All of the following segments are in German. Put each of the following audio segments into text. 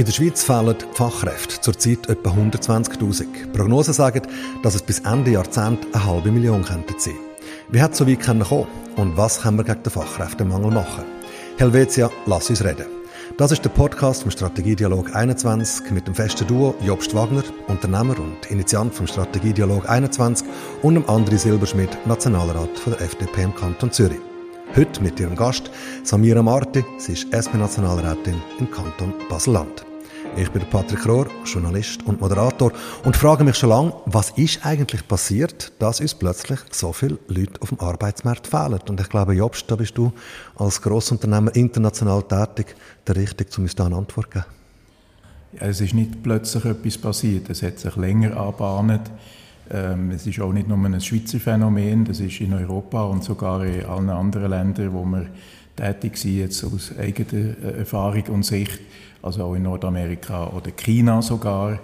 In der Schweiz fehlen Fachkräfte zurzeit etwa 120.000. Prognosen sagen, dass es bis Ende Jahrzehnt eine halbe Million könnte sein. Wie hat so weit kommen und was können wir gegen den Fachkräftemangel machen? Helvetia, lass uns reden. Das ist der Podcast vom Strategiedialog 21 mit dem festen Duo Jobst Wagner, Unternehmer und Initiant vom Strategiedialog 21 und dem André Silberschmidt, Nationalrat von der FDP im Kanton Zürich. Heute mit ihrem Gast Samira Marti, sie ist SP-Nationalrätin im Kanton Basel-Land. Ich bin Patrick Rohr, Journalist und Moderator und frage mich schon lange, was ist eigentlich passiert, dass uns plötzlich so viele Leute auf dem Arbeitsmarkt fehlen. Und ich glaube, Jobst, da bist du als Grossunternehmer international tätig, der Richtige, um uns da eine Antwort zu geben. Ja, es ist nicht plötzlich etwas passiert, es hat sich länger anbahnt. Ähm, es ist auch nicht nur ein Schweizer Phänomen, das ist in Europa und sogar in allen anderen Ländern, wo wir tätig sind, jetzt aus eigener Erfahrung und Sicht also auch in Nordamerika oder China sogar.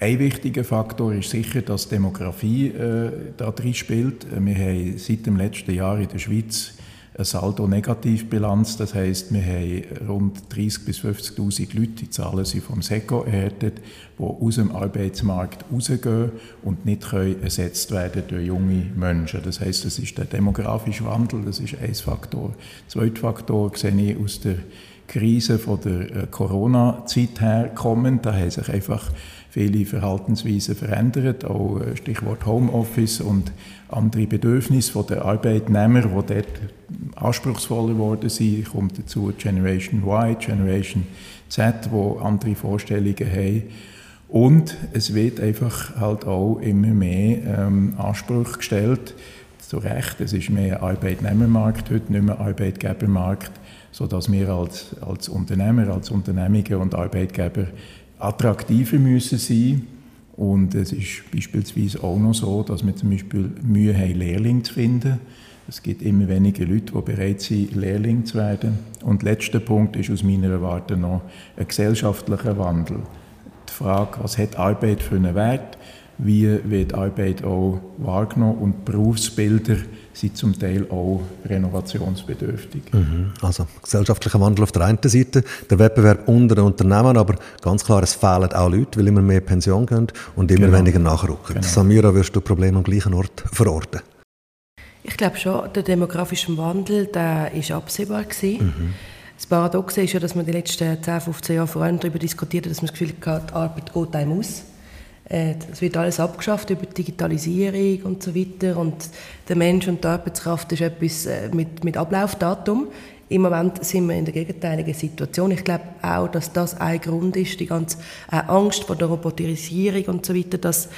Ein wichtiger Faktor ist sicher, dass Demografie äh, da drin spielt. Wir haben seit dem letzten Jahr in der Schweiz eine Saldo-Negativbilanz. Das heißt, wir haben rund 30.000 bis 50.000 Leute, die Zahlen sind vom SECO erhärtet, die aus dem Arbeitsmarkt rausgehen und nicht können ersetzt werden durch junge Menschen. Das heißt, das ist der demografische Wandel, das ist ein Faktor. Zweiter Faktor sehe ich aus der Krise von der äh, Corona-Zeit her kommen. Da haben sich einfach viele Verhaltensweisen verändert, auch äh, Stichwort Homeoffice und andere Bedürfnisse der Arbeitnehmer, die dort anspruchsvoller geworden sind. Kommt dazu Generation Y, Generation Z, wo andere Vorstellungen haben. Und es wird einfach halt auch immer mehr ähm, Anspruch gestellt, zu Recht, es ist mehr Arbeitnehmermarkt heute, nicht mehr Arbeitgebermarkt sodass wir als, als Unternehmer, als Unternehmungen und Arbeitgeber attraktiver müssen sein und es ist beispielsweise auch noch so, dass wir zum Beispiel Mühe haben, Lehrlinge zu finden. Es gibt immer weniger Leute, die bereit sind, Lehrling zu werden. Und der letzte Punkt ist aus meiner Warte noch ein gesellschaftlicher Wandel. Die Frage, was hat Arbeit für einen Wert? Wie wird Arbeit auch wahrgenommen? Und Berufsbilder sind zum Teil auch renovationsbedürftig. Mhm. Also gesellschaftlicher Wandel auf der einen Seite, der Wettbewerb unter den Unternehmen, aber ganz klar, es fehlen auch Leute, weil immer mehr Pension gehen und immer genau. weniger nachrücken. Genau. Samira, wirst du Probleme am gleichen Ort verorten? Ich glaube schon, der demografische Wandel der ist absehbar gewesen. Mhm. Das Paradoxe ist ja, dass man die letzten 10, 15 Jahre vor allem darüber diskutiert hat, dass man das Gefühl hat, die Arbeit geht einem aus. Äh, es wird alles abgeschafft über Digitalisierung und so weiter und der Mensch und die Arbeitskraft ist etwas äh, mit, mit Ablaufdatum. Im Moment sind wir in der gegenteiligen Situation. Ich glaube auch, dass das ein Grund ist, die ganze äh, Angst vor der Roboterisierung und so weiter, dass,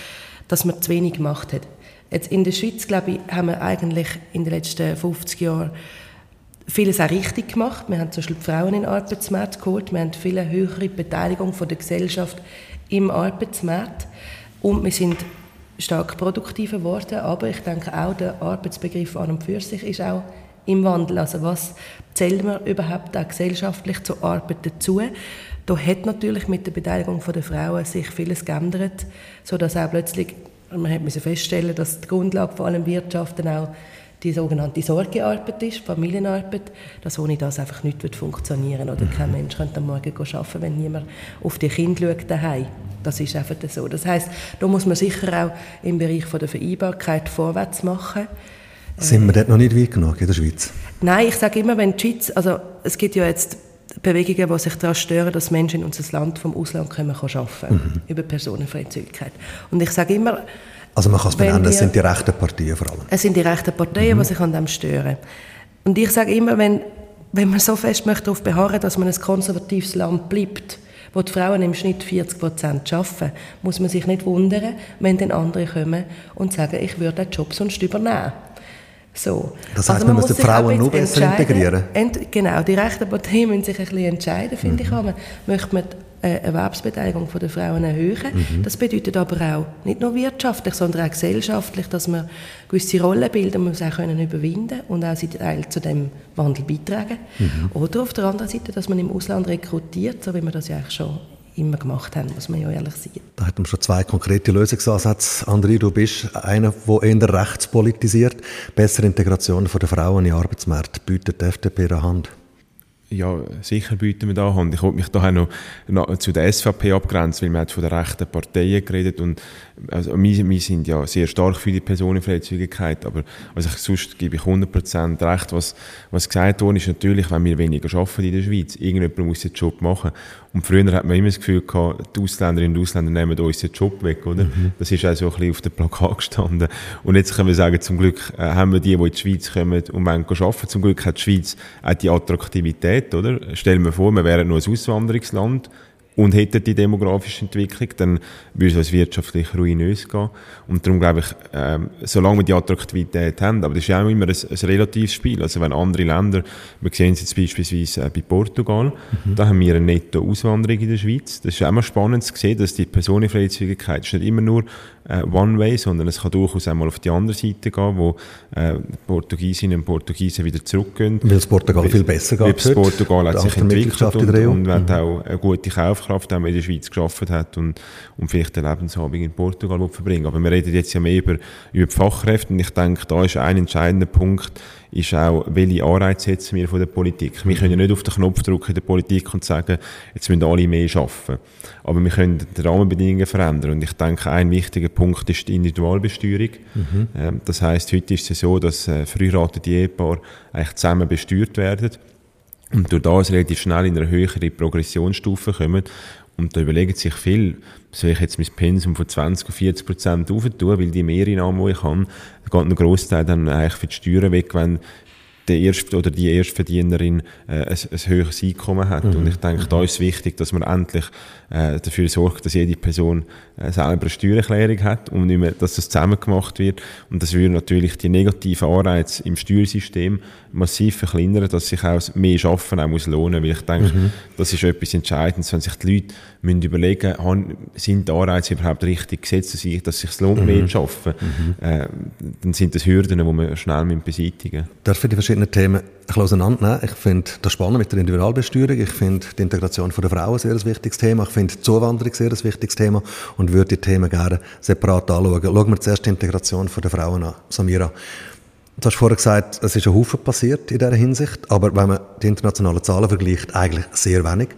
dass man zu wenig gemacht hat. Jetzt in der Schweiz, glaube ich, haben wir eigentlich in den letzten 50 Jahren vieles auch richtig gemacht. Wir haben zum Beispiel die Frauen in den Arbeitsmarkt geholt, wir haben viel höhere Beteiligung von der Gesellschaft im Arbeitsmarkt und wir sind stark produktiver geworden, aber ich denke auch, der Arbeitsbegriff an und für sich ist auch im Wandel. Also was zählt man überhaupt auch gesellschaftlich zur Arbeit dazu? Da hat natürlich mit der Beteiligung der Frauen sich vieles geändert, sodass auch plötzlich, man hat feststellen dass die Grundlage vor allem Wirtschaft dann auch die sogenannte Sorgearbeit ist, Familienarbeit, dass ohne das einfach nicht funktionieren oder kein Mensch könnte am Morgen arbeiten, wenn niemand auf die Kinder schaut daheim. Das ist einfach so. Das heißt, da muss man sicher auch im Bereich von der Vereinbarkeit vorwärts machen. Sind wir dort noch nicht weit genug in der Schweiz? Nein, ich sage immer, wenn die Schweiz, also es gibt ja jetzt Bewegungen, die sich daran stören, dass Menschen in unser Land vom Ausland kommen, können arbeiten mhm. über Personenfreizügigkeit. Und ich sage immer, also man kann es benennen, es sind die rechten Parteien vor allem. Es sind die rechten Parteien, mhm. die sich an dem stören. Und ich sage immer, wenn, wenn man so fest möchte darauf beharren, dass man ein konservatives Land bleibt, wo die Frauen im Schnitt 40 Prozent arbeiten, muss man sich nicht wundern, wenn dann andere kommen und sagen, ich würde den Job sonst übernehmen. So. Das heißt, also man, man muss die Frauen noch besser integrieren? Ent, genau, die rechten Parteien müssen sich ein bisschen entscheiden, finde mhm. ich. Man, möchte man äh, Erwerbsbeteiligung der Frauen erhöhen. Mhm. Das bedeutet aber auch nicht nur wirtschaftlich, sondern auch gesellschaftlich, dass wir gewisse Rollenbilder muss auch können überwinden und auch Teil zu dem Wandel beitragen. Mhm. Oder auf der anderen Seite, dass man im Ausland rekrutiert, so wie wir das ja eigentlich schon immer gemacht haben, muss man ja ehrlich sagen. Da hat man schon zwei konkrete Lösungsansätze. André, du bist einer, der eher rechts politisiert. Bessere Integration der Frauen in den Arbeitsmarkt bietet die FDP eine Hand. Ja, sicher bieten wir da Hand. Ich wollte mich da auch noch, noch zu der SVP abgrenzen, weil man hat von den rechten Parteien geredet und also wir, wir sind ja sehr stark für die Personenfreizügigkeit, aber also ich, sonst gebe ich 100% recht. Was, was gesagt worden ist, natürlich, wenn wir weniger arbeiten in der Schweiz, irgendjemand muss den Job machen. Und früher hat man immer das Gefühl gehabt, die Ausländerinnen und Ausländer nehmen uns den Job weg, oder? Mhm. Das ist auch so ein bisschen auf dem Plakat gestanden. Und jetzt können wir sagen, zum Glück äh, haben wir die, die in die Schweiz kommen und wollen arbeiten. Zum Glück hat die Schweiz auch die Attraktivität, oder? Stellen wir vor, wir wären nur ein Auswanderungsland und hätten die demografische Entwicklung, dann würde es wirtschaftlich ruinös gehen. Und darum glaube ich, ähm, solange wir die Attraktivität haben, aber das ist ja auch immer ein, ein relatives Spiel. Also wenn andere Länder, wir sehen es jetzt beispielsweise äh, bei Portugal, mhm. da haben wir eine Netto-Auswanderung in der Schweiz. Das ist auch immer spannend zu sehen, dass die Personenfreizügigkeit ist nicht immer nur äh, One-Way, sondern es kann durchaus einmal auf die andere Seite gehen, wo äh, Portugiesinnen und Portugiesen wieder zurückgehen. Weil es Portugal viel besser geht. Weil Portugal hat sich entwickelt und, e und mhm. auch eine gute Kaufkraft, die man in der Schweiz geschafft hat und, und vielleicht den Lebensabend in Portugal verbringen Aber wir reden jetzt ja mehr über, über die Fachkräfte und ich denke, da ist ein entscheidender Punkt, ist auch, welche Anreize setzen wir von der Politik. Wir können ja nicht auf den Knopf drücken in der Politik und sagen, jetzt müssen alle mehr arbeiten. Aber wir können die Rahmenbedingungen verändern. Und ich denke, ein wichtiger Punkt ist die Individualbesteuerung. Mhm. Ähm, das heißt, heute ist es so, dass äh, verheiratete Ehepaare eigentlich zusammen besteuert werden und durch das relativ schnell in eine höhere Progressionsstufe kommen. Und da überlegen sich viel, soll ich jetzt mein Pensum von 20 auf 40 Prozent aufentun, weil die Mehreinnahmen, die ich habe, geht ein Großteil dann eigentlich für die Steuern weg, wenn der Erste oder die Erstverdienerin äh, ein, ein höheres Einkommen hat. Mhm. Und ich denke, da ist es wichtig, dass man endlich äh, dafür sorgt, dass jede Person äh, selber eine Steuererklärung hat und nicht mehr, dass das zusammen gemacht wird. Und das würde natürlich die negativen Anreize im Steuersystem massiv verkleinern, dass sich auch mehr Schaffen auch muss lohnen. Weil ich denke, mhm. das ist etwas Entscheidendes, wenn sich die Leute müssen überlegen müssen, sind die Anreize überhaupt richtig gesetzt, dass, ich, dass sich lohnt, mhm. mehr zu arbeiten, mhm. äh, dann sind das Hürden, die wir schnell beseitigen müssen. Darf ich die verschiedenen Themen ein auseinandernehmen? Ich finde das spannend mit der Individualbesteuerung. Ich finde die Integration der Frauen sehr ein wichtiges Thema. Ich finde die Zuwanderung sehr ein wichtiges Thema und würde die Themen gerne separat anschauen. Schauen wir zuerst die Integration der Frauen an. Samira, Du hast vorher gesagt, es ist ein Haufen passiert in dieser Hinsicht, aber wenn man die internationalen Zahlen vergleicht, eigentlich sehr wenig.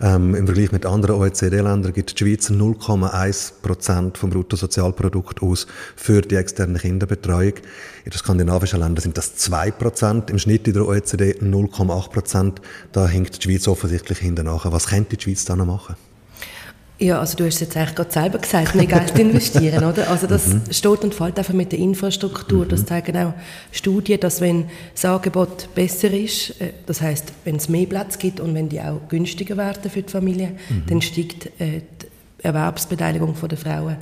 Ähm, Im Vergleich mit anderen OECD-Ländern gibt die Schweiz 0,1 Prozent vom Bruttosozialprodukt aus für die externe Kinderbetreuung. In den skandinavischen Ländern sind das 2 Prozent, im Schnitt in der OECD 0,8 Prozent. Da hinkt die Schweiz offensichtlich hinten nach. Was könnte die Schweiz da noch machen? Ja, also du hast es jetzt eigentlich gerade selber gesagt, mehr Geld investieren, oder? Also das mhm. steht und fällt einfach mit der Infrastruktur. Mhm. Das zeigen auch Studien, dass wenn das Angebot besser ist, äh, das heißt, wenn es mehr Platz gibt und wenn die auch günstiger werden für die Familie, mhm. dann steigt äh, die Erwerbsbeteiligung der Frauen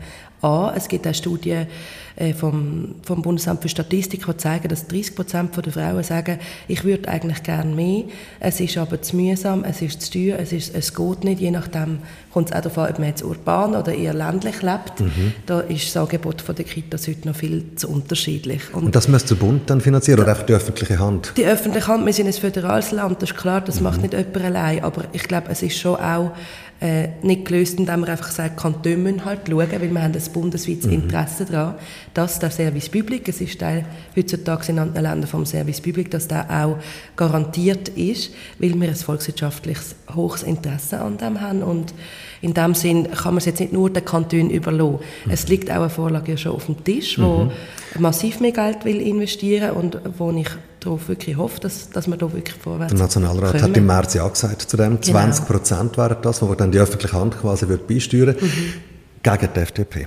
an. Es gibt auch Studien äh, vom, vom Bundesamt für Statistik, die zeigen, dass 30 Prozent der Frauen sagen, ich würde eigentlich gerne mehr, es ist aber zu mühsam, es ist zu teuer, es, ist, es geht nicht, je nachdem kommt es auch darauf an, ob man jetzt urban oder eher ländlich lebt. Mhm. Da ist das Angebot von der Kitas heute noch viel zu unterschiedlich. Und, Und das müsste der Bund dann finanzieren oder einfach die öffentliche Hand? Die öffentliche Hand, wir sind ein föderales Land, das ist klar, das mhm. macht nicht jemand allein, aber ich glaube, es ist schon auch äh, nicht gelöst, indem man einfach sagt, Kantone müssen halt schauen, weil wir haben ein bundesweites mhm. Interesse daran, dass der Service Public, es ist Teil heutzutage in anderen Ländern vom Service Public, dass der auch garantiert ist, weil wir ein volkswirtschaftliches hohes Interesse an dem haben und in dem Sinn kann man es jetzt nicht nur den Kantonen überlassen. Mhm. Es liegt auch eine Vorlage ja schon auf dem Tisch, wo mhm. massiv mehr Geld will investieren und wo ich darauf wirklich hoffe, dass, dass wir da wirklich vorwärts Der Nationalrat kommen. hat im März ja gesagt zu dem, 20 genau. Prozent wären das, wo dann die öffentliche Hand quasi wird beisteuern mhm. gegen die FDP.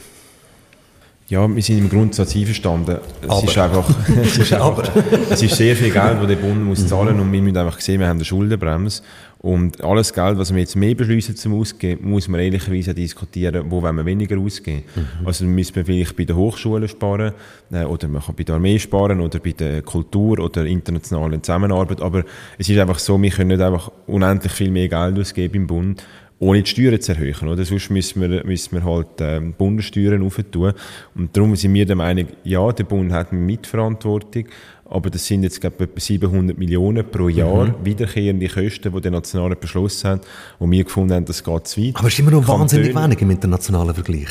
Ja, wir sind im Grundsatz einverstanden. Es aber. ist einfach, es ist, einfach, es ist sehr viel Geld, das der Bund muss mhm. zahlen und wir müssen einfach sehen, wir haben eine Schuldenbremse und alles Geld, was wir jetzt mehr beschließen zum Ausgeben, muss man ehrlicherweise diskutieren, wo wollen wir weniger ausgeben. Mhm. Also müssen wir vielleicht bei den Hochschulen sparen äh, oder man kann bei der Armee sparen oder bei der Kultur oder internationalen Zusammenarbeit, aber es ist einfach so, wir können nicht einfach unendlich viel mehr Geld ausgeben im Bund ohne die Steuern zu erhöhen. Oder? Sonst müssen wir, müssen wir halt ähm, Bundessteuern aufentun. Und darum sind wir der Meinung, ja, der Bund hat eine Mitverantwortung, aber das sind jetzt glaube etwa 700 Millionen pro Jahr mhm. wiederkehrende Kosten, die der Nationale beschlossen hat, wo wir gefunden haben, das geht zu weit. Aber es ist immer noch wahnsinnig wenig im internationalen Vergleich.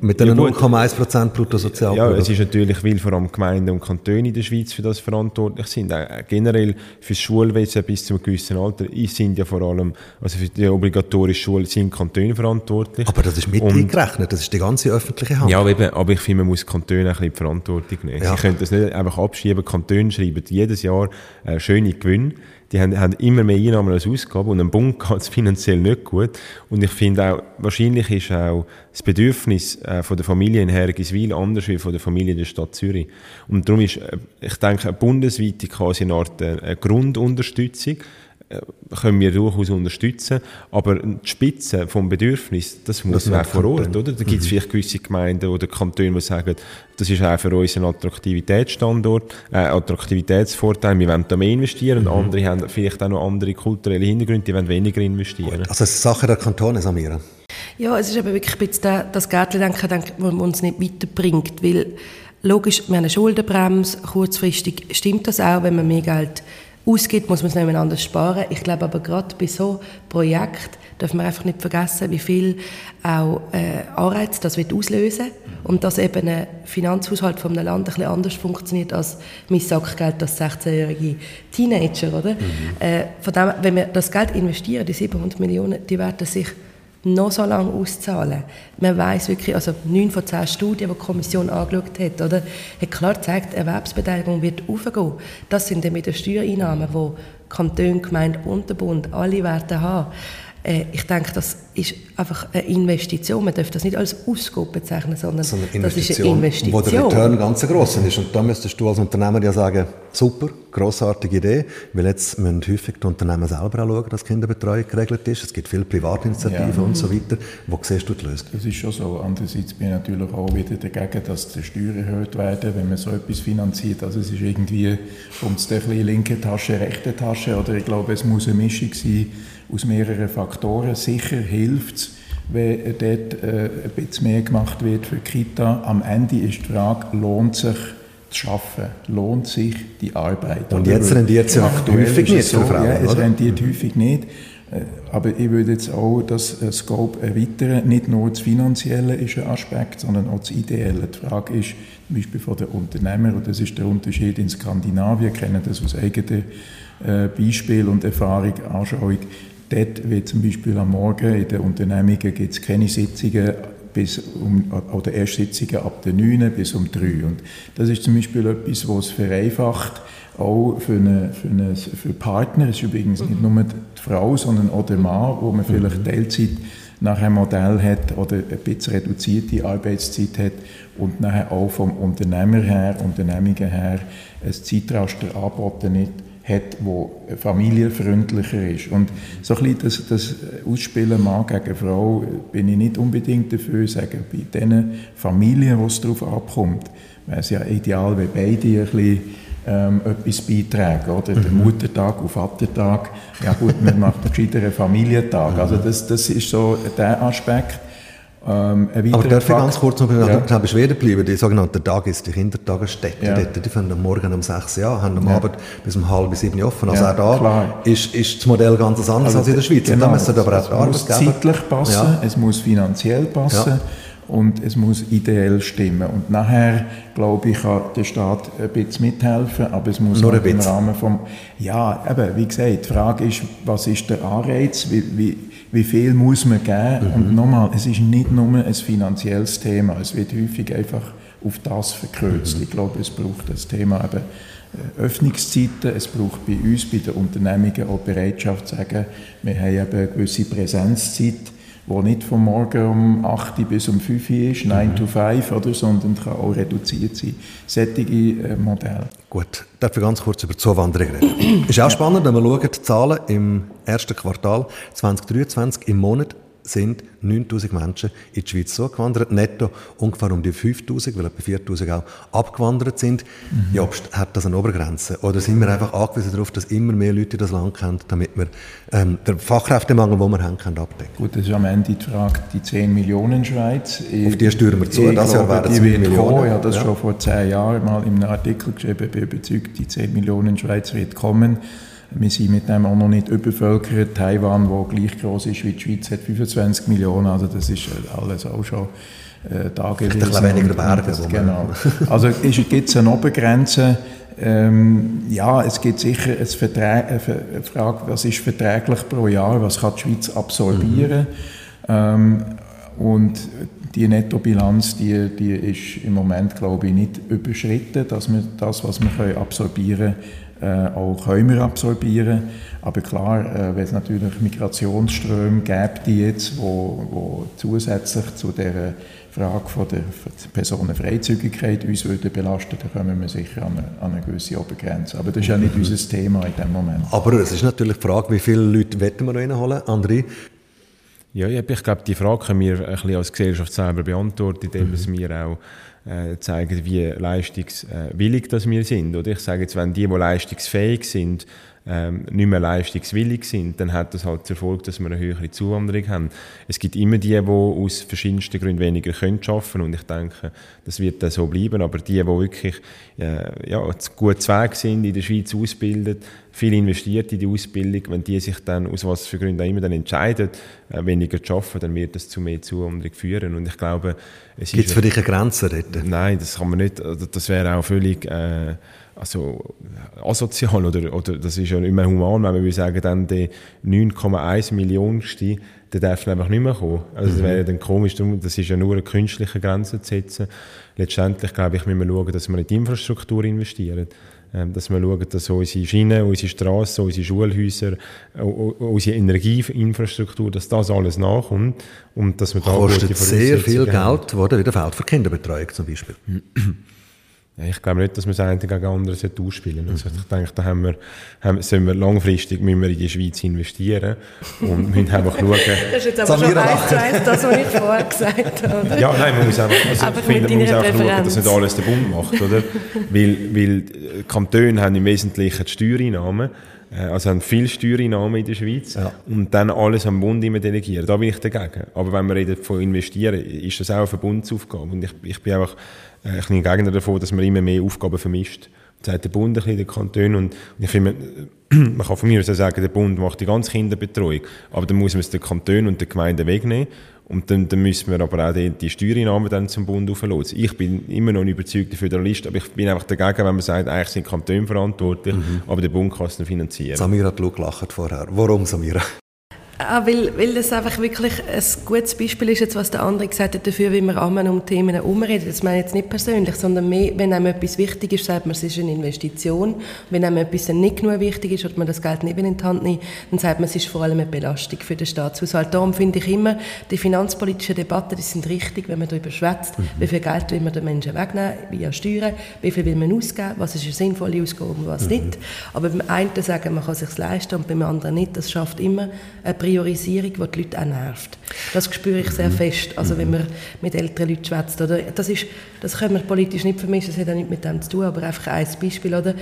Mit den ja, 0,1% Bruttosozialprodukt. Ja, es ist natürlich, weil vor allem Gemeinden und Kantone in der Schweiz für das verantwortlich sind. Auch generell für das Schulwesen bis zu einem gewissen Alter sind ja vor allem, also für die obligatorische Schule sind Kantone verantwortlich. Aber das ist mit und, eingerechnet, das ist die ganze öffentliche Hand. Ja, aber, eben, aber ich finde, man muss Kantone ein bisschen die Verantwortung nehmen. Ja. Sie können das nicht einfach abschieben. Kantone schreiben jedes Jahr äh, schöne Gewinne die haben, haben immer mehr Einnahmen als Ausgaben und am Bund geht es finanziell nicht gut. Und ich finde auch, wahrscheinlich ist auch das Bedürfnis äh, von der Familie in Hergiswil anders wie von der Familie in der Stadt Zürich. Und darum ist, äh, ich denke, eine bundesweite quasi eine Art äh, Grundunterstützung können wir durchaus unterstützen, aber die Spitze vom Bedürfnis, das muss das man vor Ort, oder? Da gibt es mhm. vielleicht gewisse Gemeinden oder Kantone, die sagen, das ist auch für uns ein Attraktivitätsstandort, äh, Attraktivitätsvorteil, wir wollen da mehr investieren mhm. und andere haben vielleicht auch noch andere kulturelle Hintergründe, die wollen weniger investieren. Gut. Also es ist Sache der Kantone, Samira? Ja, es ist aber wirklich ein bisschen das Gärtchen-Denken, das uns nicht weiterbringt, weil logisch, wir haben eine Schuldenbremse, kurzfristig stimmt das auch, wenn man mehr Geld ausgibt, muss man es nicht anders sparen. Ich glaube aber gerade bei so Projekten dürfen wir einfach nicht vergessen, wie viel auch äh, Anreiz das wird auslösen und dass eben ein Finanzhaushalt von einem Land ein bisschen anders funktioniert als mein Sackgeld als 16-jährige Teenager, oder? Mhm. Äh, von dem, wenn wir das Geld investieren, die 700 Millionen, die werden sich noch so lange auszahlen. Man weiß wirklich, also neun von zehn Studien, die die Kommission angeschaut hat, oder, hat klar gezeigt, Erwerbsbeteiligung wird aufgehen. Das sind dann mit den Steuereinnahmen, die Kanton, Gemeinde und der Bund alle werden haben. Äh, ich denke, das ist einfach eine Investition. Man darf das nicht als Ausgabe bezeichnen, sondern, sondern das ist eine Investition. Wo der Return ganz groß ist. Und da müsstest du als Unternehmer ja sagen, super, grossartige Idee, weil jetzt müssen häufig die Unternehmen selber auch schauen, dass Kinderbetreuung geregelt ist. Es gibt viele Privatinitiativen ja. und so weiter. Wo siehst du die Lösung? Das ist schon so. Andererseits bin ich natürlich auch wieder dagegen, dass die Steuern erhöht werden, wenn man so etwas finanziert. Also es ist irgendwie, um es ein bisschen linke Tasche, rechte Tasche, oder ich glaube, es muss eine Mischung sein aus mehreren Faktoren. Sicher hilft es, wenn dort äh, ein bisschen mehr gemacht wird für die Kita. Am Ende ist die Frage, lohnt sich zu arbeiten? Lohnt sich die Arbeit? Und jetzt rendiert es ja häufig nicht so, Frauen, ja, Es oder? rendiert häufig nicht. Äh, aber ich würde jetzt auch das äh, Scope erweitern. Nicht nur das Finanzielle ist ein Aspekt, sondern auch das Ideelle. Die Frage ist zum Beispiel von den Unternehmern, und das ist der Unterschied in Skandinavien, kennen das aus eigenem äh, Beispiel und Erfahrung, Anschauung. Dort wird zum Beispiel am Morgen in den Unternehmungen gibt es keine Sitzungen bis um, oder erst Sitzungen ab der 9 bis um 3. Und das ist zum Beispiel etwas, was es vereinfacht, auch für, eine, für, eine, für Partner, es ist übrigens nicht nur die Frau, sondern auch der Mann, wo man vielleicht mhm. Teilzeit nach einem Modell hat oder ein bisschen reduzierte Arbeitszeit hat und nachher auch vom Unternehmer her, Unternehmungen her, ein Zeitraster angeboten wird, hat, wo familienfreundlicher ist. Und so ein bisschen das, das Ausspielen Mann gegen Frau bin ich nicht unbedingt dafür, sagen, bei den Familien, wo es darauf abkommt, wäre es ja ideal, wenn beide ein bisschen ähm, etwas beitragen, oder? Mhm. Der Muttertag und Vatertag, ja gut, man macht einen gescheiteren Familientag. Also das, das ist so der Aspekt. Ähm, Aber darf ich ganz kurz noch ja. bei Schweden bleiben? Die sogenannte Tag ist die Kindertagesstätte. Ja. Dort, die fangen am Morgen um 6 Uhr an, haben am ja. Abend bis um halb sieben offen. Also ja, auch da ist, ist das Modell ganz anders also, als in der Schweiz. Genau, und da müssen aber auch es muss zeitlich passen, es muss finanziell passen und es muss ideell stimmen. Und nachher, glaube ich, kann der Staat ein bisschen mithelfen, aber es muss Nur ein im Rahmen vom... Ja, eben, wie gesagt, die Frage ist, was ist der Anreiz, wie, wie wie viel muss man geben. Mhm. Und nochmal, es ist nicht nur ein finanzielles Thema, es wird häufig einfach auf das verkürzt. Mhm. Ich glaube, es braucht das Thema eben äh, Öffnungszeiten, es braucht bei uns, bei den Unternehmungen auch Bereitschaft zu sagen, wir haben eben eine gewisse Präsenzzeit, die nicht von morgen um 8 bis um 5 Uhr ist, 9 mhm. to 5, oder, sondern kann auch reduziert sein. Sättige äh, Modelle. Gut, darf ich ganz kurz über die Zuwanderung reden. ist auch spannend, wenn man schaut, die Zahlen im ersten Quartal 2023 im Monat sind 9000 Menschen in die Schweiz zugewandert, netto ungefähr um die 5000, weil etwa 4000 auch abgewandert sind. Mhm. Jobst, hat das eine Obergrenze? Oder sind wir einfach angewiesen darauf, dass immer mehr Leute das Land kennen, damit wir ähm, den Fachkräftemangel, den wir haben, können abdecken Gut, das ist am Ende die Frage, die 10 Millionen Schweiz. Auf die steuern wir zu, ich das Jahr werden es Millionen. Kommen. Ich habe das ja. schon vor 10 Jahren mal in einem Artikel geschrieben, bin überzeugt, die 10 Millionen Schweiz wird kommen. Wir sind mit dem auch noch nicht übervölkert. Taiwan, wo gleich groß ist wie die Schweiz, hat 25 Millionen. Also das ist äh, alles auch schon äh, da gewesen. Ein bisschen weniger Berge. Genau. Also gibt es eine Obergrenze. Ähm, ja, es gibt sicher eine, eine, Frage, was ist verträglich pro Jahr, was kann die Schweiz absorbieren. Mhm. Ähm, und die Nettobilanz, die, die ist im Moment, glaube ich, nicht überschritten, dass wir das, was wir absorbieren können, äh, auch können wir absorbieren. Aber klar, äh, wenn es natürlich Migrationsströme gibt, die jetzt, wo, wo zusätzlich zu der Frage von der Personenfreizügigkeit uns würde belasten, dann kommen wir sicher an eine, an eine gewisse Obergrenze. Aber das ist ja nicht unser Thema in dem Moment. Aber es ist natürlich die Frage, wie viele Leute wetten wir noch reinholen? André, ja, ich glaube, die Frage können wir ein bisschen als Gesellschaft selber beantworten, indem mhm. wir auch äh, zeigen, wie leistungswillig das wir sind. Oder ich sage jetzt, wenn die, die leistungsfähig sind, ähm, nicht mehr leistungswillig sind, dann hat das halt zur Folge, dass wir eine höhere Zuwanderung haben. Es gibt immer die, die aus verschiedensten Gründen weniger können arbeiten und ich denke, das wird dann so bleiben, aber die, die wirklich äh, ja, gut Weg sind, in der Schweiz ausbilden, viel investiert in die Ausbildung, wenn die sich dann aus was für Gründen auch immer dann entscheiden, äh, weniger zu arbeiten, dann wird das zu mehr Zuwanderung führen und ich glaube, es Gibt es für dich eine Grenze dort? Nein, das kann man nicht, also das wäre auch völlig äh, also asozial oder, oder das ist ja nicht mehr human, wenn wir sagen, dann der 9,1 Millionste, der darf einfach nicht mehr kommen. Also das mhm. wäre dann komisch, das ist ja nur eine künstliche Grenze zu setzen. Letztendlich, glaube ich, müssen wir schauen, dass wir in die Infrastruktur investieren. Ähm, dass wir schauen, dass unsere Schienen, unsere Straßen, unsere Schulhäuser, unsere Energieinfrastruktur, dass das alles nachkommt und dass wir da Kostet sehr viel Geld, oder? Wieder Feld für Kinderbetreuung zum Beispiel. ich glaube nicht, dass wir das eine gegen andere ausspielen sollten. Also ich denke, da haben wir, haben, sollen wir langfristig müssen wir in die Schweiz investieren und müssen einfach schauen. Das ist jetzt aber schon eins zu eins das, was ich vorher gesagt habe. Ja, nein, man muss einfach, also aber ich finde, man muss einfach schauen, dass nicht alles der Bund macht, oder? weil, weil Kantone haben im Wesentlichen die Steuereinnahmen äh, also haben viel Steuereinnahmen in der Schweiz ja. und dann alles am Bund immer delegieren. Da bin ich dagegen. Aber wenn wir reden von investieren, ist das auch eine Verbundsaufgabe. Und ich, ich bin einfach äh, ich bin Gegner davon, dass man immer mehr Aufgaben vermischt. Das sagt der Bund ein bisschen, der Kanton. Und, ich finde, man kann von mir aus sagen, der Bund macht die ganze Kinderbetreuung. Aber dann muss man es den Kanton und den Gemeinden wegnehmen. Und dann, dann müssen wir aber auch die, die Steuereinnahmen dann zum Bund auflösen. Ich bin immer noch ein überzeugter Föderalist, aber ich bin einfach dagegen, wenn man sagt, eigentlich sind Kantone verantwortlich, mhm. aber der Bund kann es dann finanzieren. Samira hat gelacht vorher. Warum, Samira? Ah, weil, weil das einfach wirklich ein gutes Beispiel ist, jetzt, was der andere gesagt hat, dafür, wie wir einmal um Themen herumreden. Das meine ich jetzt nicht persönlich, sondern mehr, wenn einem etwas wichtig ist, sagt man, es ist eine Investition. Wenn einem etwas nicht genug wichtig ist oder man das Geld nicht in die Hand nimmt, dann sagt man, es ist vor allem eine Belastung für den Staatshaushalt. Darum finde ich immer, die finanzpolitischen Debatten, die sind richtig, wenn man darüber schwätzt, mhm. wie viel Geld will man den Menschen wegnehmen, via Steuern, wie viel will man ausgeben, was ist eine sinnvolle Ausgabe und was mhm. nicht. Aber beim einen sagen, man kann es sich leisten und beim anderen nicht, das schafft immer eine Priorisierung, die die Leute auch nervt. Das spüre ich sehr mhm. fest, also wenn man mit älteren Leuten schwätzt. Oder? Das, ist, das können wir politisch nicht vermischen, das hat auch nichts mit dem zu tun, aber einfach ein Beispiel. Oder?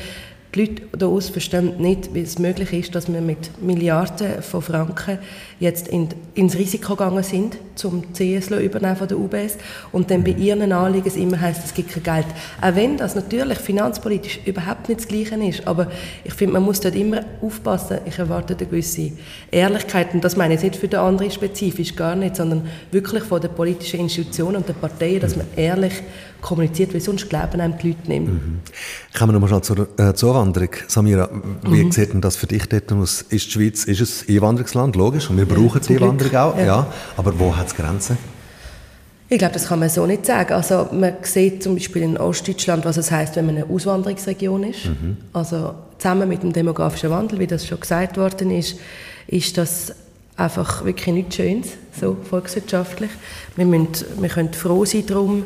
Die Leute hier aus verstehen nicht, wie es möglich ist, dass wir mit Milliarden von Franken jetzt in, ins Risiko gegangen sind, zum CS übernehmen von der UBS und dann bei ihren Anliegen es immer heißt, es gibt kein Geld. Auch wenn das natürlich finanzpolitisch überhaupt nicht das Gleiche ist, aber ich finde, man muss dort immer aufpassen. Ich erwarte eine gewisse Ehrlichkeit und das meine ich nicht für den anderen spezifisch, gar nicht, sondern wirklich von der politischen Institution und der Parteien, dass man ehrlich kommuniziert, weil sonst glauben einem die Leute nicht mhm. Kommen wir nochmal zur äh, Zuwanderung. Samira, wie mhm. sieht denn das für dich dort aus? Ist die Schweiz ist es ein Einwanderungsland, logisch, und wir brauchen ja, die Einwanderung auch, ja. ja. aber wo hat es Grenzen? Ich glaube, das kann man so nicht sagen. Also man sieht zum Beispiel in Ostdeutschland, was es heißt, wenn man eine Auswanderungsregion ist. Mhm. Also zusammen mit dem demografischen Wandel, wie das schon gesagt worden ist, ist das einfach wirklich nichts Schönes, so volkswirtschaftlich. Wir, müssen, wir können froh sein darum,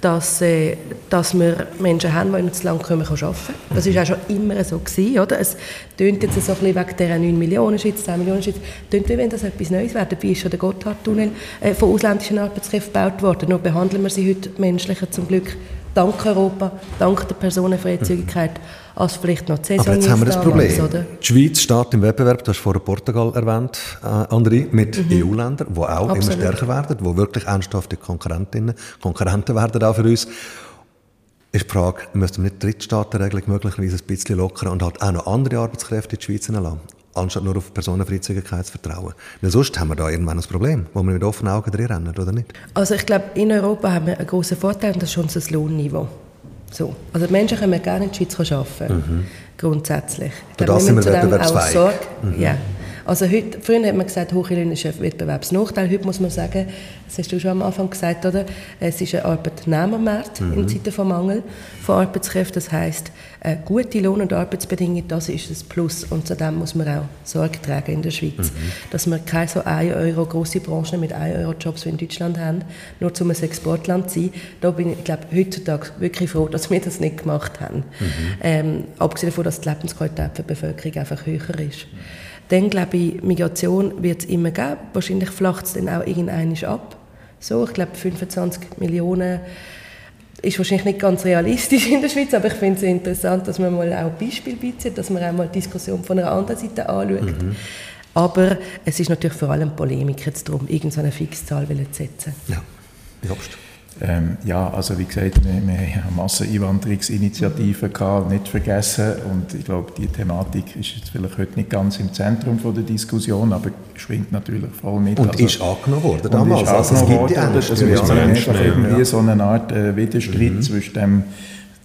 dass, äh, dass wir Menschen haben, die ins Land kommen, können arbeiten können. Das war auch schon immer so. Gewesen, oder? Es tönt jetzt so ein bisschen wegen dieser 9 Millionen Schweiz, 10 Millionen Schweiz, tönt wie wenn das etwas Neues wäre. Dabei ist schon der Gotthardtunnel äh, von ausländischen Arbeitskräften gebaut worden. Nur behandeln wir sie heute menschlicher zum Glück dank Europa, dank der Personenfreizügigkeit, als vielleicht noch die Aber jetzt haben wir das Problem. Oder? Die Schweiz steht im Wettbewerb, du hast vorher Portugal erwähnt, äh, André, mit mhm. EU-Ländern, die auch Absolut. immer stärker werden, die wirklich ernsthafte Konkurrentinnen, Konkurrenten werden auch für uns. ist die Frage, müssten wir nicht die Drittstaatenregelung möglicherweise ein bisschen lockern und halt auch noch andere Arbeitskräfte in die Schweiz lassen? anstatt nur auf Personenfreizügigkeit zu vertrauen. Weil sonst haben wir da irgendwann ein Problem, wo wir mit offenen Augen drin rennen, oder nicht? Also ich glaube, in Europa haben wir einen grossen Vorteil und das ist das Lohnniveau. So. Also die Menschen können gerne in die Schweiz arbeiten, mhm. grundsätzlich. Ich glaube, das wir müssen wir wettbewerbsfähig. Mhm. Ja. Also heute, früher hat man gesagt, Hochlöhne ist ein Wettbewerbsnachteil. Heute muss man sagen, das hast du schon am Anfang gesagt, oder? Es ist ein Arbeitnehmermarkt mhm. in Zeiten von Mangel von Arbeitskräften. Das heisst, äh, gute Lohn- und Arbeitsbedingungen, das ist ein Plus. Und zu dem muss man auch Sorge tragen in der Schweiz. Mhm. Dass wir keine so 1 Euro grosse Branchen mit 1 Euro Jobs wie in Deutschland haben, nur um ein Exportland zu sein. Da bin ich, glaube heutzutage wirklich froh, dass wir das nicht gemacht haben. Mhm. Ähm, abgesehen davon, dass die Lebensqualität der Bevölkerung einfach höher ist. Dann glaube ich, Migration wird es immer geben. Wahrscheinlich flacht es dann auch irgendwann ab. So, ich glaube 25 Millionen ist wahrscheinlich nicht ganz realistisch in der Schweiz, aber ich finde es interessant, dass man mal auch Beispiele bietet, dass man auch mal die Diskussion von einer anderen Seite anschaut. Mhm. Aber es ist natürlich vor allem Polemik jetzt darum, irgendeine Fixzahl zu setzen. Ja, Jobst. Ähm, ja, also wie gesagt, wir, wir haben Masseneinwanderungsinitiativen gehabt, nicht vergessen. Und ich glaube, die Thematik ist jetzt vielleicht heute nicht ganz im Zentrum von der Diskussion, aber schwingt natürlich voll mit. Und also, ist angenommen worden damals. Ist also es gibt die Ängste. Also, es ist einfach irgendwie so eine Art äh, Widerstreit mhm. zwischen dem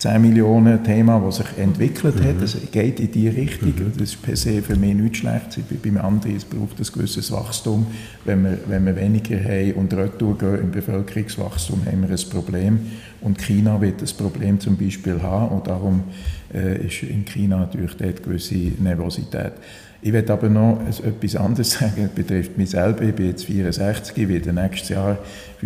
10 Millionen Thema, das sich entwickelt mhm. hat. Es geht in die Richtung. Mhm. Das ist per se für mich nichts Schlechtes. Beim anderen es braucht ein gewisses Wachstum. Wenn wir, wenn wir weniger haben und retour gehen im Bevölkerungswachstum, haben wir ein Problem. Und China wird das Problem zum Beispiel haben. Und darum äh, ist in China natürlich dort gewisse Nervosität. Ich werde aber noch etwas anderes sagen, das betrifft mich selber. Ich bin jetzt 64, ich werde nächstes Jahr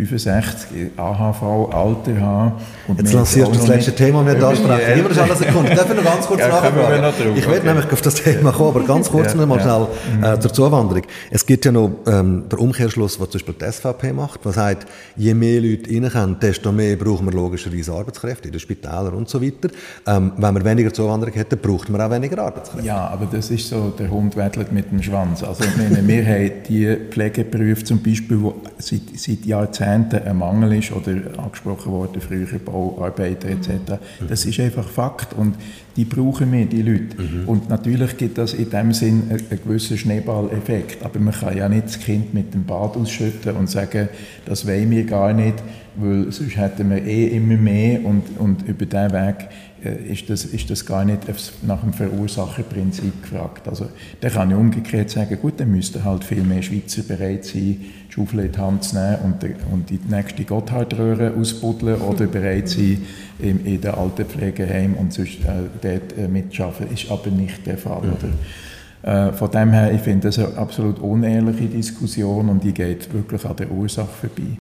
65, AHV, Alter haben. Und jetzt lancierst du das letzte Thema nicht ansprechen. Gib mir eine Sekunde. Darf ich noch ganz kurz ja, nachfragen? Ich werde nämlich auf das Thema kommen, aber ganz kurz ja, noch mal schnell äh, mhm. zur Zuwanderung. Es gibt ja noch ähm, den Umkehrschluss, was zum Beispiel die SVP macht, der sagt, je mehr Leute reinkommen, desto mehr brauchen wir logischerweise Arbeitskräfte in den Spitälern und so weiter. Ähm, wenn wir weniger Zuwanderung hätten, braucht man auch weniger Arbeitskräfte. Ja, aber das ist so der Hund wettelt mit dem Schwanz. Also ich meine, wir haben die Pflegeberufe zum Beispiel, wo seit, seit Jahrzehnten ein Mangel ist oder angesprochen wurde, früher Bauarbeiter etc. Das ist einfach Fakt und die brauchen wir, die Leute. Mhm. Und natürlich gibt das in dem Sinn einen, einen gewissen Schneeballeffekt, aber man kann ja nicht das Kind mit dem Bad ausschütten und sagen, das wollen wir gar nicht, weil sonst hätten wir eh immer mehr und, und über diesen Weg ist das, ist das gar nicht nach dem Verursacherprinzip gefragt. Also, da kann ich umgekehrt sagen, gut, dann müssten halt viel mehr Schweizer bereit sein, die Schaufel in die Hand zu nehmen und, und die nächste Gotthardröhre ausbuddeln oder bereit sein, in, in den Altenpflegeheim und sonst äh, dort äh, mitzuarbeiten. Ist aber nicht der Fall. Oder? Äh, von dem her, ich finde das eine absolut unehrliche Diskussion und die geht wirklich an der Ursache vorbei.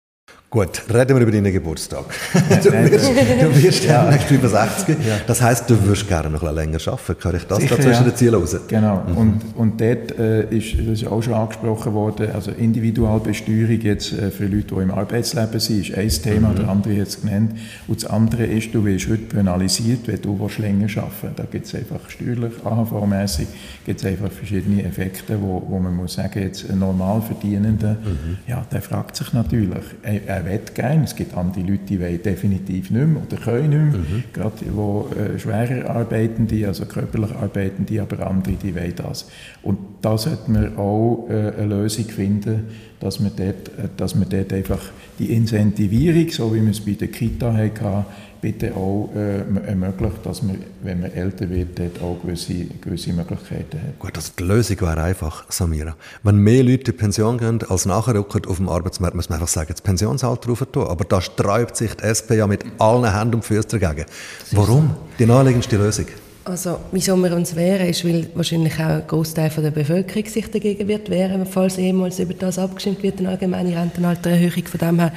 Gut, reden wir über deinen Geburtstag. du wirst, du wirst ja. über 60. Ja. Das heisst, du würdest gerne noch ein länger arbeiten. Kann ich das Sicher, da zwischen ja. den Zielen raus? Genau. Mhm. Und, und dort äh, ist, das ist auch schon angesprochen worden, also Individualbesteuerung jetzt äh, für Leute, die im Arbeitsleben sind, ist ein Thema, mhm. der andere jetzt genannt. Und das andere ist, du wirst heute penalisiert, wenn du länger arbeiten willst. Da gibt es einfach steuerlich, AHV-mässig, gibt es einfach verschiedene Effekte, wo, wo man muss sagen, jetzt ein normal Verdienender, mhm. ja, der fragt sich natürlich, er, er will gerne. Es gibt andere Leute, die wollen definitiv nicht mehr oder können nicht mehr. Mhm. Gerade wo äh, schwerer arbeitende, also körperlich arbeitende, aber andere, die wollen das. Und da sollte man auch äh, eine Lösung finden, dass man, dort, äh, dass man dort einfach die Incentivierung, so wie wir es bei der Kita hatten, bitte auch äh, ermöglicht, dass man, wenn man älter wird, dort auch gewisse, gewisse Möglichkeiten hat. Gut, also die Lösung wäre einfach, Samira. Wenn mehr Leute in Pension gehen als nachrücken auf dem Arbeitsmarkt, muss man einfach sagen, das Pensionsalter rauf tun. Aber da sträubt sich die SP ja mit allen Händen und Füßen dagegen. Warum? Die naheliegendste Lösung? Also, wieso wir uns wehren, ist, weil wahrscheinlich auch ein Großteil der Bevölkerung sich dagegen wird wehren, falls ehemals über das abgestimmt wird, eine allgemeine Rentenaltererhöhung. Von dem her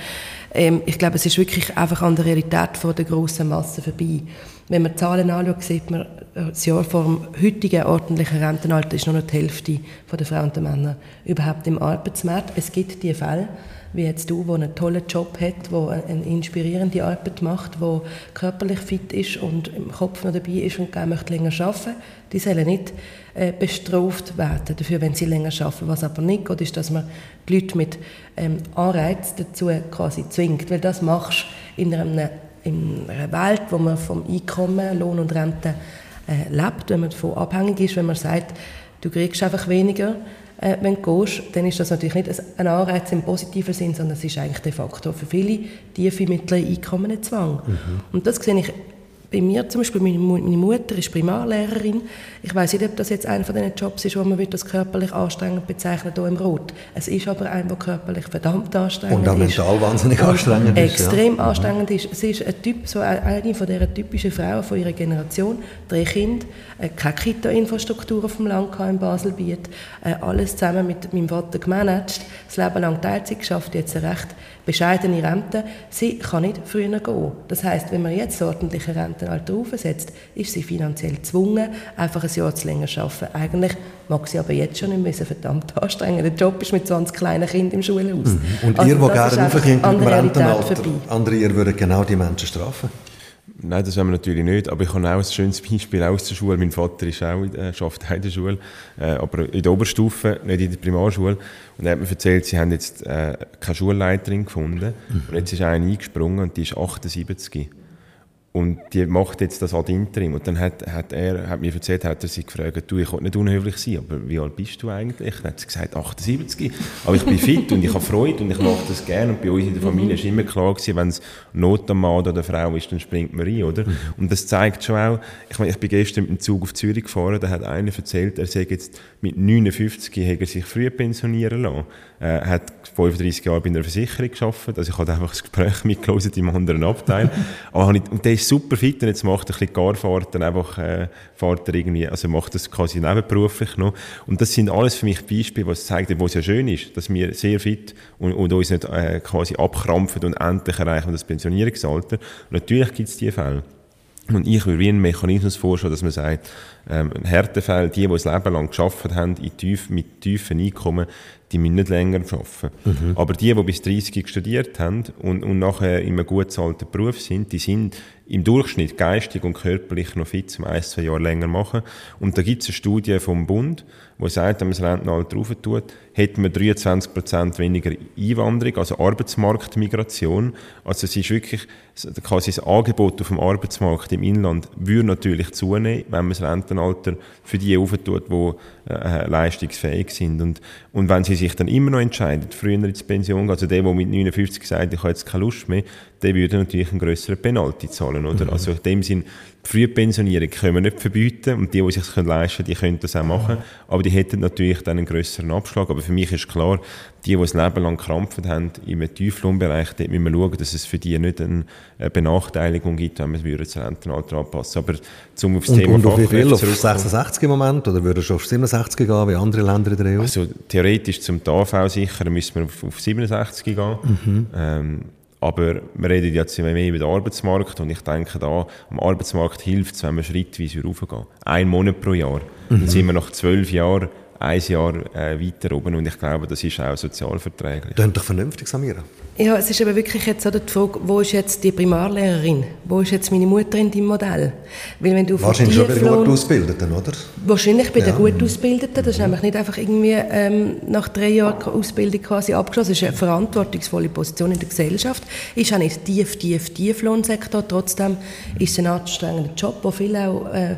ähm, ich glaube, es ist wirklich einfach an der Realität von der grossen Masse vorbei. Wenn man die Zahlen anschaut, sieht man, äh, das Jahr vor dem heutigen ordentlichen Rentenalter ist nur noch die Hälfte der Frauen und der Männer überhaupt im Arbeitsmarkt. Es gibt diese Fälle, wie jetzt du, der einen tollen Job hat, der eine inspirierende Arbeit macht, der körperlich fit ist und im Kopf noch dabei ist und gerne möchte länger arbeiten die sollen nicht äh, bestraft werden dafür, wenn sie länger arbeiten. Was aber nicht geht, ist, dass man die Leute mit ähm, Anreiz dazu quasi zwingt, weil das machst in einem in einer Welt, wo man vom Einkommen, Lohn und Rente äh, lebt, wenn man davon abhängig ist, wenn man sagt, du kriegst einfach weniger, äh, wenn du gehst, dann ist das natürlich nicht ein Anreiz im positiven Sinn, sondern es ist eigentlich de facto für viele tiefe mittlere Einkommen ein Zwang. Mhm. Und das sehe ich bei mir zum Beispiel, meine, Mutter ist Primarlehrerin. Ich weiß nicht, ob das jetzt einer von diesen Jobs ist, wo man das körperlich anstrengend bezeichnet hier im Rot. Es ist aber einer, der körperlich verdammt anstrengend ist. Und auch mental wahnsinnig anstrengend ist. Extrem ja. anstrengend ist. Sie ist ein Typ, so eine von dieser typischen Frauen von ihrer Generation. Drei Kinder, äh, keine Kita-Infrastruktur auf dem Land in Baselbiet. Äh, alles zusammen mit meinem Vater gemanagt. Das Leben lang Teilzeit geschafft, jetzt recht bescheidene Rente. Sie kann nicht früher gehen. Das heißt, wenn man jetzt das ordentliche Rentenalter aufsetzt, ist sie finanziell gezwungen, einfach ein Jahr zu länger zu arbeiten. Eigentlich mag sie aber jetzt schon nicht mehr, ein verdammt anstrengender Job ist mit 20 kleinen Kindern im Schulhaus. Mhm. Und also ihr, die gerne aufkommt im Rentenalter, andere, ihr würdet genau die Menschen strafen? Nein, das wollen wir natürlich nicht. Aber ich habe auch ein schönes Beispiel aus der Schule. Mein Vater ist auch, äh, arbeitet auch in der Schule, äh, aber in der Oberstufe, nicht in der Primarschule. Und er hat mir erzählt, sie haben jetzt äh, keine Schulleiterin gefunden. Mhm. Und jetzt ist eine eingesprungen und die ist 78. Und die macht jetzt das ad interim. Und dann hat, hat er hat mir erzählt, hat er sie gefragt, du, ich will nicht unhöflich sein, aber wie alt bist du eigentlich? Dann hat sie gesagt, 78. Aber ich bin fit und ich habe Freude und ich mache das gerne. Und bei uns in der Familie war immer klar wenn es Not am Mann oder der Frau ist, dann springt man rein, oder? Und das zeigt schon auch, ich meine, ich bin gestern mit dem Zug auf Zürich gefahren, da hat einer erzählt, er sei jetzt mit 59 hat er sich früh pensionieren lassen. Er hat 35 Jahre bei einer Versicherung gearbeitet, also ich habe einfach das Gespräch mitgelesen im anderen Abteil. Aber ich, und der ist super fit und jetzt macht er ein bisschen Garfahrten, einfach äh, fährt er irgendwie, also macht das quasi nebenberuflich noch. Und das sind alles für mich Beispiele, was zeigt, wo es ja schön ist, dass wir sehr fit und, und uns nicht äh, quasi abkrampfen und endlich erreichen das Pensionierungsalter. Und natürlich gibt es diese Fälle. Und ich würde wie einen Mechanismus vorstellen, dass man sagt, ähm, Härtefälle, die, die das Leben lang geschafft haben, in tief, mit tiefen Einkommen, die müssen nicht länger arbeiten. Mhm. Aber die, die bis 30 studiert haben und, und nachher in einem gut zahlten Beruf sind, die sind im Durchschnitt geistig und körperlich noch fit zum ein, zwei Jahre länger machen. Und da gibt es eine Studie vom Bund, wo sagt, wenn man das Rentenalter rauf tut, hätten wir 23 Prozent weniger Einwanderung, also Arbeitsmarktmigration. Also es ist wirklich quasi das Angebot auf dem Arbeitsmarkt im Inland würde natürlich zunehmen, wenn man das Rentenalter für die auftut, die äh, leistungsfähig sind. Und, und wenn sie sich dann immer noch entscheiden, früher ins Pension also der, der mit 59 sagt, ich habe jetzt keine Lust mehr, der würde natürlich einen grösseren Penalty zahlen, oder? Mhm. Also in dem Sinn, Frühpensionierung können wir nicht verbieten und die, die sich das leisten können, die können das auch machen, aber die hätten natürlich dann einen grösseren Abschlag. Aber für mich ist klar, die, die das Leben lang krampfen haben, im Tieflohnbereich, dort müssen wir schauen, dass es für die nicht eine Benachteiligung gibt, wenn wir das Rentenalter anpassen. Aber zum auf das und, Thema und auf wie viel? Auf 66 im Moment? Oder würdest du auf 67 gehen, wie andere Länder in der EU? Also theoretisch zum TAV sicher müssen wir auf, auf 67 gehen. Mhm. Ähm, aber wir reden jetzt mehr über den Arbeitsmarkt und ich denke da, am Arbeitsmarkt hilft es, wenn wir schrittweise raufgehen. Ein Monat pro Jahr. Mhm. Dann sind wir nach zwölf Jahren ein Jahr äh, weiter oben und ich glaube, das ist auch sozialverträglich. Das ist doch vernünftig, Samira. Ja, es ist aber wirklich jetzt so die Frage, wo ist jetzt die Primarlehrerin? Wo ist jetzt meine Mutter in deinem Modell? Weil wenn du Wahrscheinlich schon bei den gut Ausgebildeten, oder? Wahrscheinlich bei ja. den gut Ausgebildeten. Das ist mhm. nämlich nicht einfach irgendwie ähm, nach drei Jahren Ausbildung quasi abgeschlossen. Das ist eine verantwortungsvolle Position in der Gesellschaft. Ist auch nicht tief, tief, tief Lohnsektor. Trotzdem ist es ein anstrengender Job, wo viele auch äh,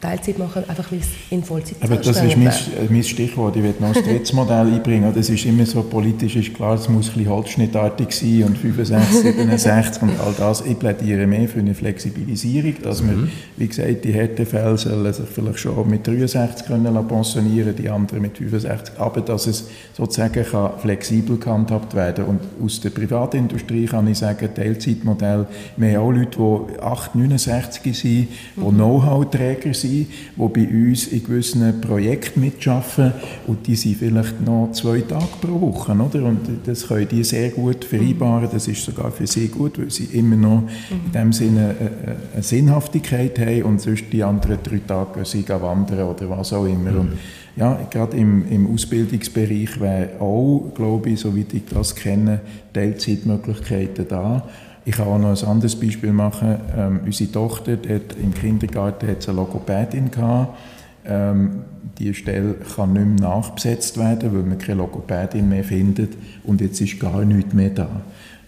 Teilzeit machen, einfach weil es in Vollzeit Aber das ist mein, mein Stichwort. Ich will noch das dritte Modell einbringen. Das ist immer so politisch, ist klar, es muss ein bisschen holzschnittartig sein und 65, 67 und all das. Ich plädiere mehr für eine Flexibilisierung, dass mhm. wir, wie gesagt, die Härtefälle sollen sich vielleicht schon mit 63 können pensionieren, die anderen mit 65, aber dass es sozusagen kann flexibel gehandhabt werden Und aus der Privatindustrie kann ich sagen, Teilzeitmodell, wir haben auch Leute, die 8, 69 sind, die mhm. Know-how-Träger sind, die bei uns in gewissen Projekten mitarbeiten und die sind vielleicht noch zwei Tage pro Woche. Oder? Und das können die sehr gut vereinbaren. Das ist sogar für sie gut, weil sie immer noch in dem Sinne eine, eine Sinnhaftigkeit haben und sonst die anderen drei Tage sie wandern oder was auch immer. Und ja, gerade im, im Ausbildungsbereich wäre auch, glaube ich, soweit ich das kenne, Teilzeitmöglichkeiten da. Ich kann auch noch ein anderes Beispiel machen. Ähm, unsere Tochter hat im Kindergarten hat eine Logopädin gehabt. Ähm, die Stelle kann nicht mehr nachbesetzt werden, weil man keine Logopädin mehr findet und jetzt ist gar nichts mehr da.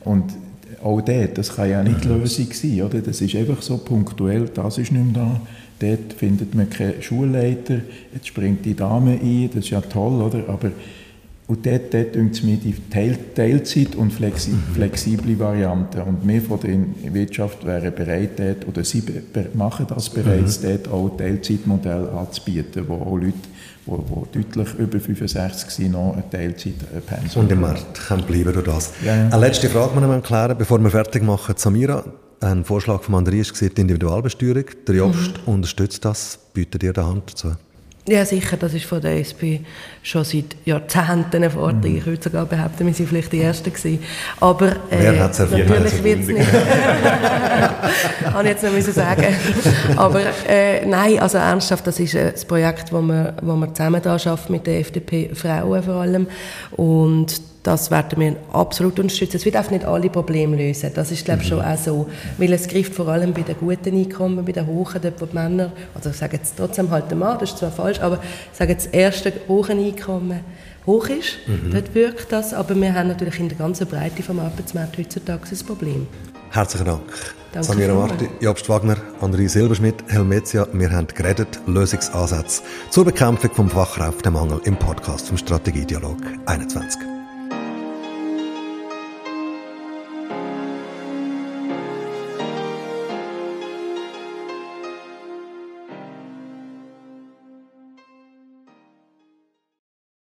Und auch dort, das kann ja nicht die Lösung sein, oder? Das ist einfach so punktuell, das ist nicht mehr da. Dort findet man keinen Schulleiter, jetzt springt die Dame ein, das ist ja toll, oder? Aber und dort, dort es mir die Teil, Teilzeit und flexi, mhm. flexible Variante. Und wir von der Wirtschaft wären bereit, dort, oder sie machen das bereits, mhm. dort auch Teilzeitmodell anzubieten, wo auch Leute, die, deutlich über 65 sind, noch eine Teilzeitpensum Und im Markt können bleiben durch das. Ja, ja. Eine letzte Frage muss ich klären, bevor wir fertig machen. Samira, ein Vorschlag von Andreas war die Individualbesteuerung. Der Jobst mhm. unterstützt das. Bietet ihr die Hand dazu? Ja, sicher, das ist von der SP schon seit Jahrzehnten eine Forderung. Mhm. Ich würde sogar behaupten, wir waren vielleicht die Ersten gewesen. Aber äh, natürlich wird es nicht. Kann ich jetzt noch müssen sagen. Aber äh, nein, also ernsthaft, das ist äh, das Projekt, das wir, wo wir zusammen da schaffen mit der FDP Frauen vor allem. Und das werden wir absolut unterstützen. Es wird auch nicht alle Probleme lösen. Das ist, glaube ich, schon mhm. auch so. Weil es greift vor allem bei den guten Einkommen, bei den hohen, dort wo die Männer, also ich sage jetzt trotzdem halt der Mann, das ist zwar falsch, aber ich sage jetzt, das erste hohe Einkommen hoch ist, mhm. dort wirkt das, aber wir haben natürlich in der ganzen Breite vom Arbeitsmarkt heutzutage ein Problem. Herzlichen Dank. Danke Samira Marti, Jobst Wagner, André Silberschmidt, Helmetia, wir haben geredet, Lösungsansätze zur Bekämpfung vom Fachkräftemangel im Podcast vom Strategiedialog 21.